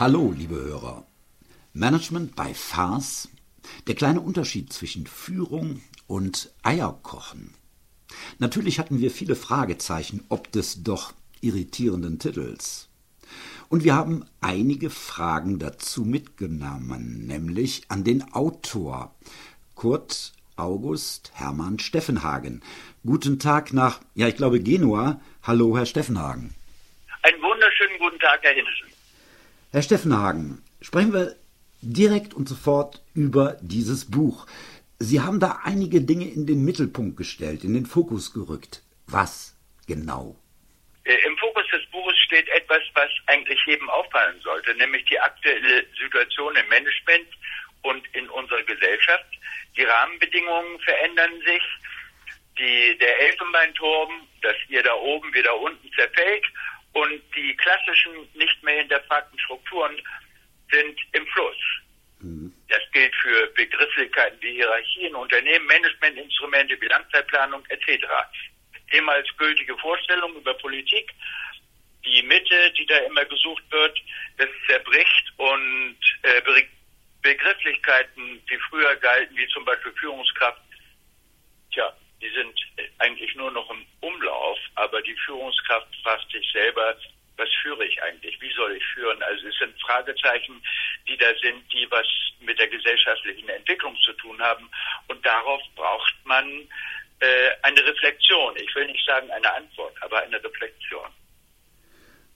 Hallo, liebe Hörer. Management bei Farce. Der kleine Unterschied zwischen Führung und Eierkochen. Natürlich hatten wir viele Fragezeichen ob des doch irritierenden Titels. Und wir haben einige Fragen dazu mitgenommen, nämlich an den Autor Kurt August Hermann Steffenhagen. Guten Tag nach, ja, ich glaube Genua. Hallo, Herr Steffenhagen. Einen wunderschönen guten Tag, Herr Hinnissen. Herr Steffenhagen, sprechen wir direkt und sofort über dieses Buch. Sie haben da einige Dinge in den Mittelpunkt gestellt, in den Fokus gerückt. Was genau? Äh, Im Fokus des Buches steht etwas, was eigentlich jedem auffallen sollte, nämlich die aktuelle Situation im Management und in unserer Gesellschaft. Die Rahmenbedingungen verändern sich. Die, der Elfenbeinturm, das hier da oben wieder unten zerfällt und die klassischen, nicht mehr hinterfragten Strukturen sind im Fluss. Mhm. Das gilt für Begrifflichkeiten wie Hierarchien, Unternehmen, Managementinstrumente, Bilanzzeitplanung etc. Ehemals gültige Vorstellungen über Politik, die Mitte, die da immer gesucht wird, das zerbricht und äh, Begrifflichkeiten, die früher galten, wie zum Beispiel Führungskraft, tja, die sind eigentlich nur noch im Umlauf, aber die Führungskraft fragt sich selber, was führe ich eigentlich? Wie soll ich führen? Also es sind Fragezeichen, die da sind, die was mit der gesellschaftlichen Entwicklung zu tun haben. Und darauf braucht man äh, eine Reflexion. Ich will nicht sagen eine Antwort, aber eine Reflexion.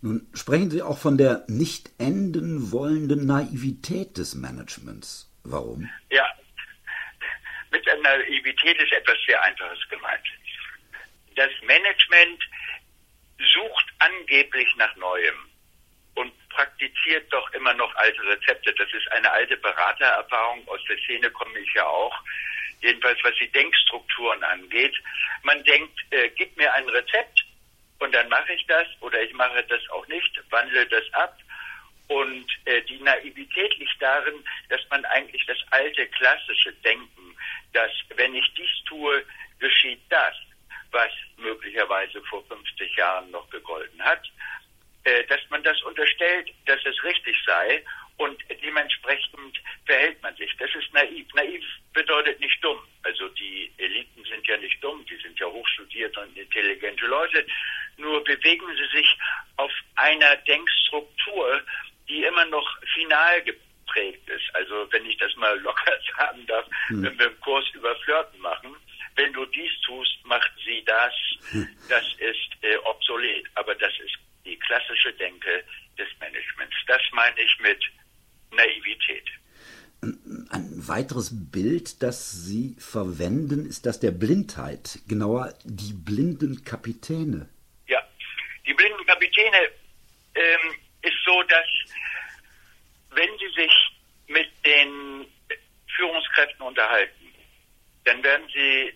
Nun sprechen Sie auch von der nicht enden wollenden Naivität des Managements. Warum? Ja, mit der Naivität ist etwas sehr Einfaches gemeint. Das Management sucht angeblich nach Neuem und praktiziert doch immer noch alte Rezepte. Das ist eine alte Beratererfahrung. Aus der Szene komme ich ja auch. Jedenfalls, was die Denkstrukturen angeht. Man denkt, äh, gib mir ein Rezept und dann mache ich das oder ich mache das auch nicht, wandle das ab. Und äh, die Naivität liegt darin, dass man eigentlich das alte klassische Denken, dass wenn ich dies tue, geschieht das, was möglicherweise vor 50 Jahren noch gegolten hat, äh, dass man das unterstellt, dass es richtig sei und dementsprechend verhält man sich. Das ist naiv. Naiv bedeutet nicht dumm. Also die Eliten sind ja nicht dumm, die sind ja hochstudierte und intelligente Leute. Nur bewegen sie sich auf einer Denkstruktur, die immer noch final geprägt ist. Also wenn ich das mal locker sagen darf, hm. wenn wir einen Kurs über Flirten machen, wenn du dies tust, macht sie das. Hm. Das ist äh, obsolet. Aber das ist die klassische Denke des Managements. Das meine ich mit Naivität. Ein weiteres Bild, das Sie verwenden, ist das der Blindheit, genauer die blinden Kapitäne. Ja, die blinden Kapitäne ähm, ist so, dass wenn Sie sich mit den Führungskräften unterhalten, dann werden Sie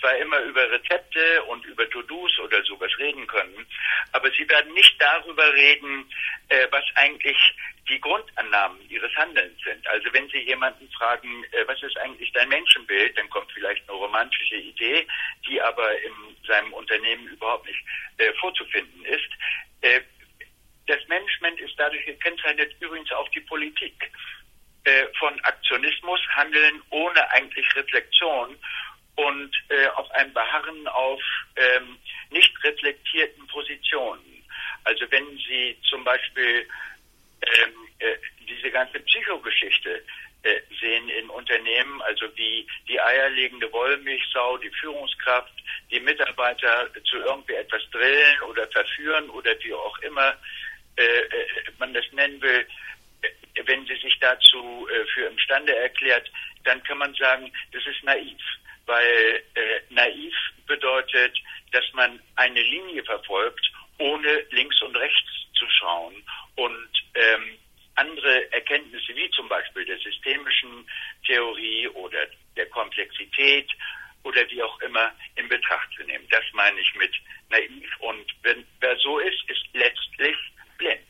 zwar immer über Rezepte und über To-Dos oder sowas reden können, aber sie werden nicht darüber reden, äh, was eigentlich die Grundannahmen ihres Handelns sind. Also wenn Sie jemanden fragen, äh, was ist eigentlich dein Menschenbild, dann kommt vielleicht eine romantische Idee, die aber in seinem Unternehmen überhaupt nicht äh, vorzufinden ist. Äh, das Management ist dadurch gekennzeichnet, übrigens auch die Politik äh, von Aktionismus, Handeln ohne eigentlich Reflexion und äh, auf ein Beharren auf ähm, nicht reflektierten Positionen. Also wenn Sie zum Beispiel ähm, äh, diese ganze Psychogeschichte äh, sehen in Unternehmen, also wie die eierlegende Wollmilchsau, die Führungskraft, die Mitarbeiter zu irgendwie etwas drillen oder verführen oder wie auch immer äh, äh man das nennen will, wenn sie sich dazu für imstande erklärt, dann kann man sagen, das ist naiv weil äh, naiv bedeutet, dass man eine Linie verfolgt, ohne links und rechts zu schauen und ähm, andere Erkenntnisse wie zum Beispiel der systemischen Theorie oder der Komplexität oder wie auch immer in Betracht zu nehmen. Das meine ich mit naiv. Und wenn wer so ist, ist letztlich blind.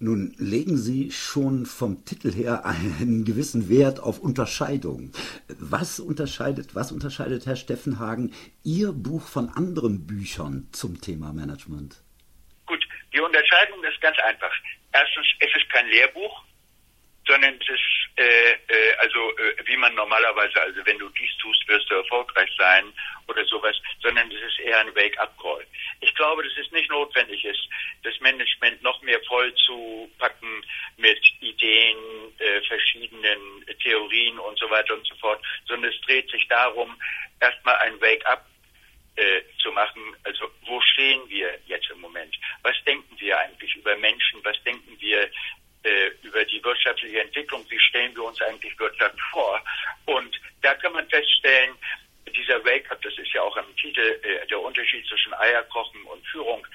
Nun legen Sie schon vom Titel her einen gewissen Wert auf Unterscheidung. Was unterscheidet, was unterscheidet Herr Steffenhagen Ihr Buch von anderen Büchern zum Thema Management? Gut, die Unterscheidung ist ganz einfach. erstens, es ist kein Lehrbuch, sondern es ist äh, äh, also äh, wie man normalerweise, also wenn du dies tust, wirst du erfolgreich sein oder sowas, sondern es ist eher ein Wake-up-Call. Ich glaube, dass es nicht notwendig ist, das Management noch mehr voll zu packen mit Ideen, äh, verschiedenen Theorien und so weiter und so fort, sondern es dreht sich darum, erstmal ein Wake-up äh, zu machen. Also wo stehen wir jetzt im Moment? Was denken wir eigentlich über Menschen? Was denken wir wirtschaftliche Entwicklung, wie stellen wir uns eigentlich Wirtschaft vor. Und da kann man feststellen, dieser Wake-up, das ist ja auch im Titel äh, der Unterschied zwischen Eierkochen und Führung,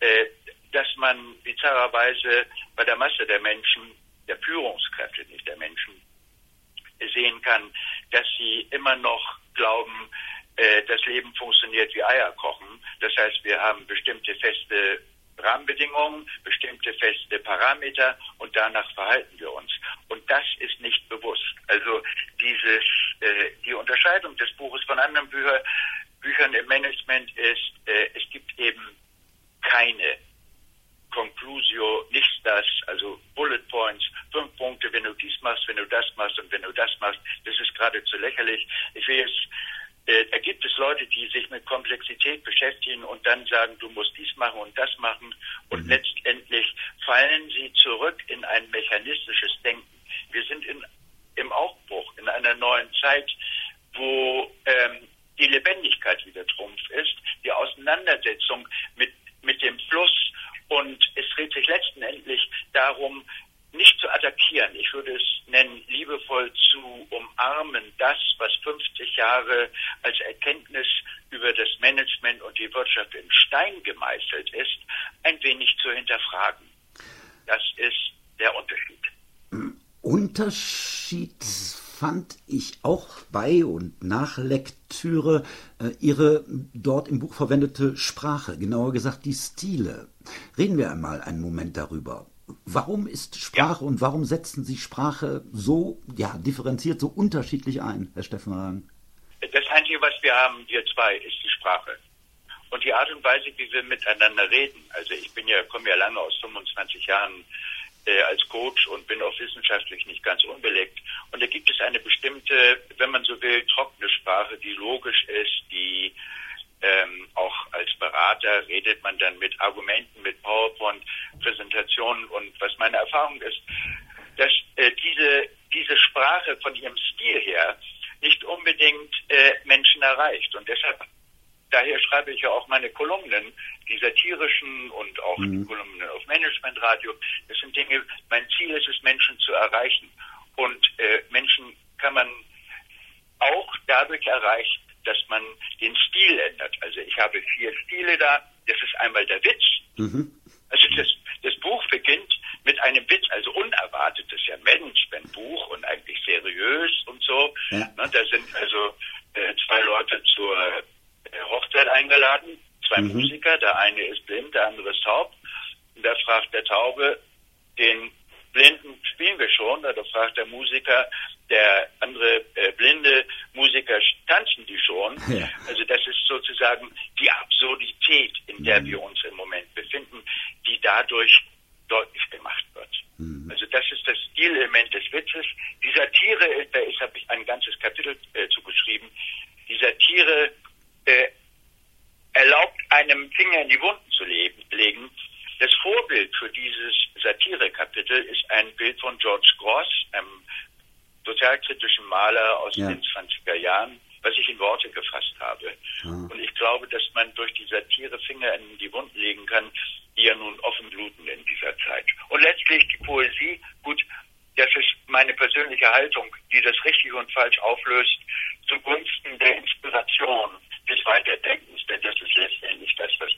äh, dass man bizarrerweise bei der Masse der Menschen, der Führungskräfte, nicht der Menschen, sehen kann, dass sie immer noch glauben, äh, das Leben funktioniert wie Eierkochen. Das heißt, wir haben bestimmte feste Rahmenbedingungen, bestimmte feste Parameter und danach verhalten wir uns. Und das ist nicht bewusst. Also dieses, äh, die Unterscheidung des Buches von anderen Bücher, Büchern im Management ist, äh, es gibt eben keine Conclusio, nichts das, also Bullet Points, fünf Punkte, wenn du dies machst, wenn du das machst und wenn du das machst, das ist geradezu lächerlich. Ich will jetzt äh, da gibt es Leute, die sich mit Komplexität beschäftigen und dann sagen, du musst dies machen und das machen. Und mhm. letztendlich fallen sie zurück in ein mechanistisches Denken. Wir sind in, im Aufbruch, in einer neuen Zeit, wo ähm, die Lebendigkeit wieder Trumpf ist, die Auseinandersetzung mit, mit dem Fluss. Und es dreht sich letztendlich darum, attackieren. Ich würde es nennen, liebevoll zu umarmen, das, was 50 Jahre als Erkenntnis über das Management und die Wirtschaft in Stein gemeißelt ist, ein wenig zu hinterfragen. Das ist der Unterschied. Unterschied fand ich auch bei und nach Lektüre äh, ihre dort im Buch verwendete Sprache, genauer gesagt die Stile. Reden wir einmal einen Moment darüber. Warum ist Sprache ja. und warum setzen Sie Sprache so ja, differenziert, so unterschiedlich ein, Herr Steffenhagen? Das Einzige, was wir haben, wir zwei, ist die Sprache. Und die Art und Weise, wie wir miteinander reden. Also ich bin ja, komme ja lange aus 25 Jahren äh, als Coach und bin auch wissenschaftlich nicht ganz unbelegt. Und da gibt es eine bestimmte, wenn man so will, trockene Sprache, die logisch ist, die ähm, auch als Berater redet man dann mit Argumenten, mit PowerPoint-Präsentationen und was meine Erfahrung ist, dass äh, diese, diese Sprache von ihrem Stil her nicht unbedingt äh, Menschen erreicht. Und deshalb, daher schreibe ich ja auch meine Kolumnen, die satirischen und auch mhm. die Kolumnen auf Managementradio. Das sind Dinge, mein Ziel ist es, Menschen zu erreichen. Und äh, Menschen kann man auch dadurch erreichen, dass man den Stil ändert. Also ich habe vier Stile da. Das ist einmal der Witz. Mhm. Also das, das Buch beginnt mit einem Witz, also unerwartet. Das ist ja Management-Buch und eigentlich seriös und so. Ja. Ne, da sind also äh, zwei Leute zur äh, Hochzeit eingeladen, zwei mhm. Musiker. Der eine ist blind, der andere ist taub. Und da fragt der Taube den Blinden spielen wir schon. Da fragt der Musiker, der andere äh, blinde Musiker, tanzen die schon? Ja. Also das ist sozusagen die Absurdität, in der mhm. wir uns im Moment befinden, die dadurch deutlich gemacht wird. Mhm. Also das ist das Stilelement des Witzes. Die Satire, da ist, habe ich ein ganzes Kapitel äh, zugeschrieben, die Satire äh, erlaubt einem Finger in die Wunden zu leben, legen, das Vorbild für dieses Satirekapitel ist ein Bild von George Gross, einem sozialkritischen Maler aus ja. den 20er Jahren, was ich in Worte gefasst habe. Mhm. Und ich glaube, dass man durch die Satire Finger in die Wunden legen kann, die ja nun offen bluten in dieser Zeit. Und letztlich die Poesie, gut, das ist meine persönliche Haltung, die das richtig und falsch auflöst, zugunsten der Inspiration des Weiterdenkens, denn das ist letztendlich das, was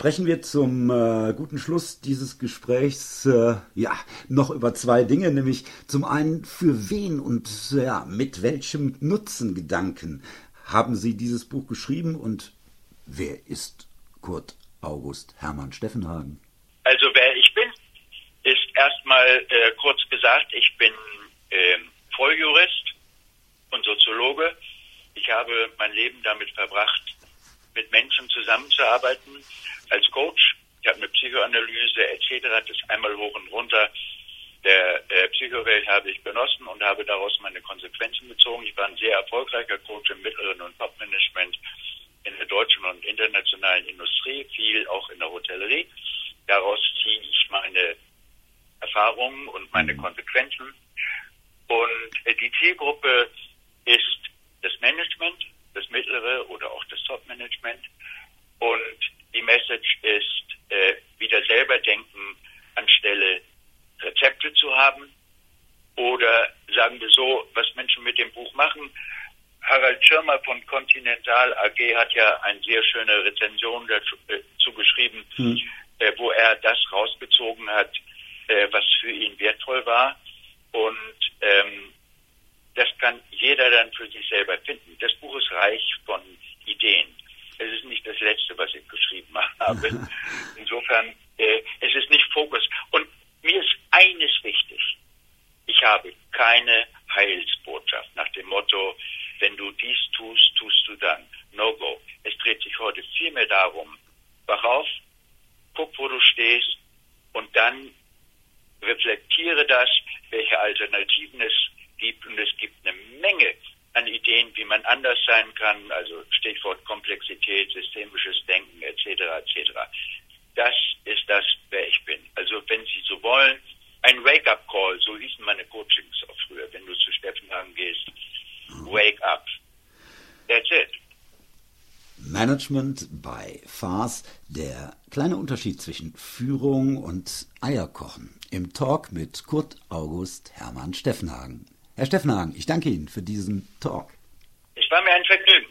sprechen wir zum äh, guten Schluss dieses Gesprächs äh, ja noch über zwei Dinge, nämlich zum einen für wen und ja mit welchem Nutzengedanken haben Sie dieses Buch geschrieben und wer ist Kurt August Hermann Steffenhagen? Also wer ich bin, ist erstmal äh, kurz gesagt, ich bin äh, Volljurist und Soziologe. Ich habe mein Leben damit verbracht, mit Menschen zusammenzuarbeiten, als Coach. Ich habe eine Psychoanalyse etc. Das einmal hoch und runter der äh, Psychowelt habe ich genossen und habe daraus meine Konsequenzen gezogen. Ich war ein sehr erfolgreicher Coach im mittleren und Top-Management in der deutschen und internationalen Industrie, viel auch in der Hotellerie. Daraus ziehe ich meine Erfahrungen und meine mhm. Konsequenzen. Und äh, die Zielgruppe ist das Management, das mittlere oder auch das Top-Management. Und die Message ist, äh, wieder selber denken anstelle Rezepte zu haben. Oder sagen wir so, was Menschen mit dem Buch machen. Harald Schirmer von Continental AG hat ja eine sehr schöne Rezension dazu äh, geschrieben, hm. äh, wo er das rausgezogen hat, äh, was für ihn wertvoll war. Und ähm, das kann jeder dann für sich selber finden. Das Buch ist reich von Ideen. Es ist nicht das letzte, was ich geschrieben habe. Insofern, äh, es ist nicht Fokus. Und mir ist eines wichtig. Ich habe keine Heilsbotschaft nach dem Motto, wenn du dies tust, tust du dann. No go. Es dreht sich heute vielmehr darum, wach auf, guck, wo du stehst und dann reflektiere das, welche Alternativen es gibt. Und es gibt eine Menge an Ideen, wie man anders sein kann, also Stichwort Komplexität, systemisches Denken etc. etc. Das ist das, wer ich bin. Also wenn Sie so wollen, ein Wake-up-Call, so hießen meine Coachings auch früher, wenn du zu Steffen Hagen gehst. Wake up. That's it. Management bei FAS, der kleine Unterschied zwischen Führung und Eierkochen. Im Talk mit Kurt August Hermann Steffenhagen. Herr Steffenhagen, ich danke Ihnen für diesen Talk. Es war mir ein Vergnügen.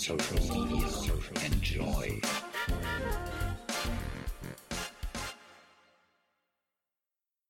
Social media. Enjoy.